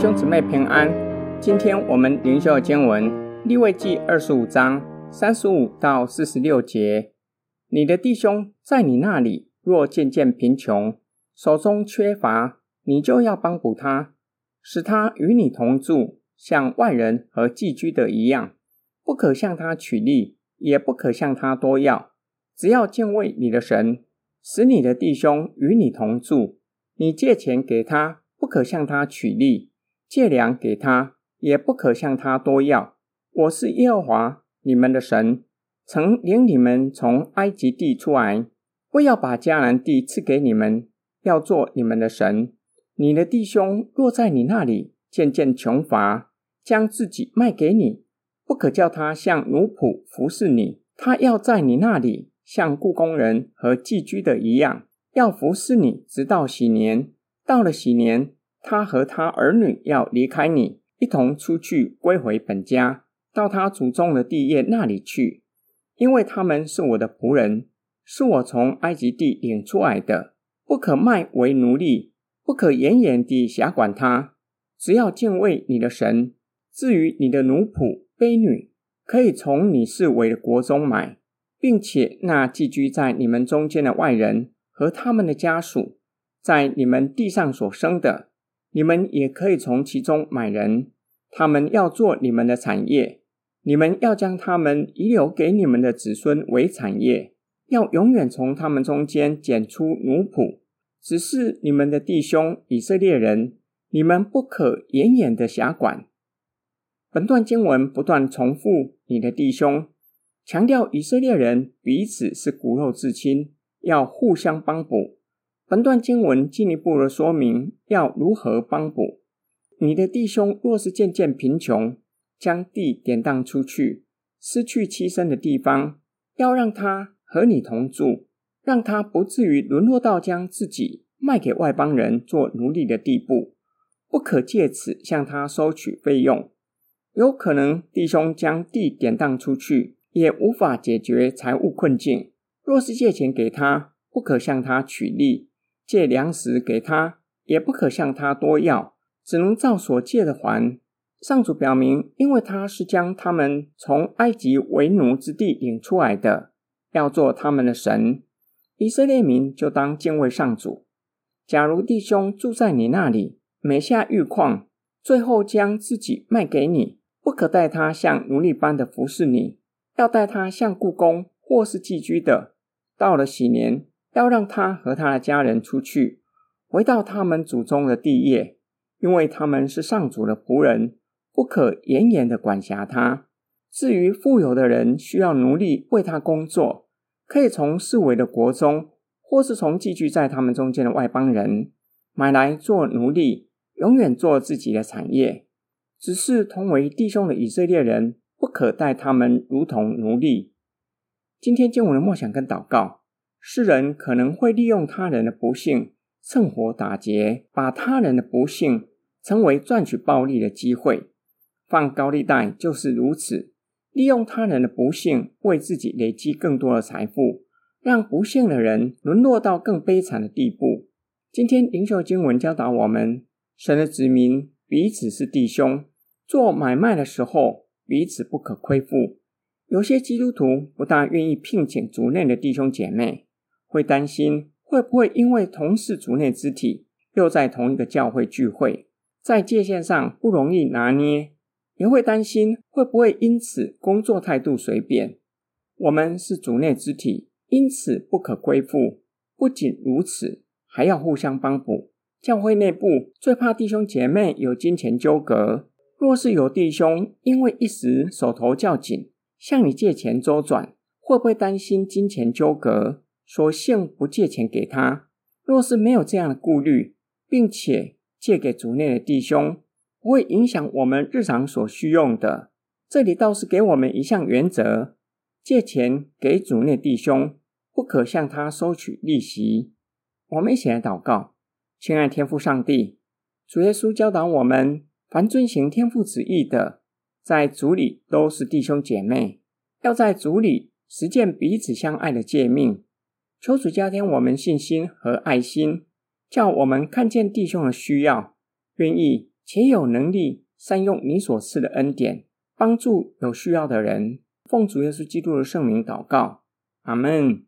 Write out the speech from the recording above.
兄姊妹平安，今天我们灵修经文利未记二十五章三十五到四十六节。你的弟兄在你那里若渐渐贫穷，手中缺乏，你就要帮补他，使他与你同住，像外人和寄居的一样，不可向他取利，也不可向他多要，只要敬畏你的神，使你的弟兄与你同住。你借钱给他，不可向他取利。借粮给他，也不可向他多要。我是耶和华你们的神，曾领你们从埃及地出来，为要把迦南地赐给你们，要做你们的神。你的弟兄若在你那里渐渐穷乏，将自己卖给你，不可叫他像奴仆服侍你。他要在你那里像雇工人和寄居的一样，要服侍你，直到禧年。到了禧年。他和他儿女要离开你，一同出去归回本家，到他祖宗的地业那里去，因为他们是我的仆人，是我从埃及地领出来的，不可卖为奴隶，不可严严地辖管他，只要敬畏你的神。至于你的奴仆、婢女，可以从你四围的国中买，并且那寄居在你们中间的外人和他们的家属，在你们地上所生的。你们也可以从其中买人，他们要做你们的产业，你们要将他们遗留给你们的子孙为产业，要永远从他们中间拣出奴仆，只是你们的弟兄以色列人，你们不可严严的辖管。本段经文不断重复“你的弟兄”，强调以色列人彼此是骨肉至亲，要互相帮补。本段经文进一步的说明要如何帮补。你的弟兄若是渐渐贫穷，将地典当出去，失去栖身的地方，要让他和你同住，让他不至于沦落到将自己卖给外邦人做奴隶的地步，不可借此向他收取费用。有可能弟兄将地典当出去，也无法解决财务困境。若是借钱给他，不可向他取利。借粮食给他，也不可向他多要，只能照所借的还。上主表明，因为他是将他们从埃及为奴之地领出来的，要做他们的神。以色列民就当敬畏上主。假如弟兄住在你那里，每下愈况，最后将自己卖给你，不可待他像奴隶般的服侍你，要待他像雇工或是寄居的。到了禧年。要让他和他的家人出去，回到他们祖宗的地业，因为他们是上主的仆人，不可严严的管辖他。至于富有的人需要奴隶为他工作，可以从四围的国中，或是从寄居在他们中间的外邦人买来做奴隶，永远做自己的产业。只是同为弟兄的以色列人，不可待他们如同奴隶。今天经文的梦想跟祷告。世人可能会利用他人的不幸，趁火打劫，把他人的不幸成为赚取暴利的机会。放高利贷就是如此，利用他人的不幸，为自己累积更多的财富，让不幸的人沦落到更悲惨的地步。今天灵修经文教导我们，神的子民彼此是弟兄，做买卖的时候彼此不可亏负。有些基督徒不大愿意聘请族内的弟兄姐妹。会担心会不会因为同是族内肢体，又在同一个教会聚会，在界限上不容易拿捏，也会担心会不会因此工作态度随便。我们是族内肢体，因此不可归附。不仅如此，还要互相帮补。教会内部最怕弟兄姐妹有金钱纠葛。若是有弟兄因为一时手头较紧，向你借钱周转，会不会担心金钱纠葛？索性不借钱给他。若是没有这样的顾虑，并且借给族内的弟兄，不会影响我们日常所需用的。这里倒是给我们一项原则：借钱给族内弟兄，不可向他收取利息。我们一起来祷告：亲爱天父上帝，主耶稣教导我们，凡遵行天父旨意的，在族里都是弟兄姐妹，要在族里实践彼此相爱的诫命。求主加添我们信心和爱心，叫我们看见弟兄的需要，愿意且有能力善用你所赐的恩典，帮助有需要的人。奉主耶稣基督的圣名祷告，阿门。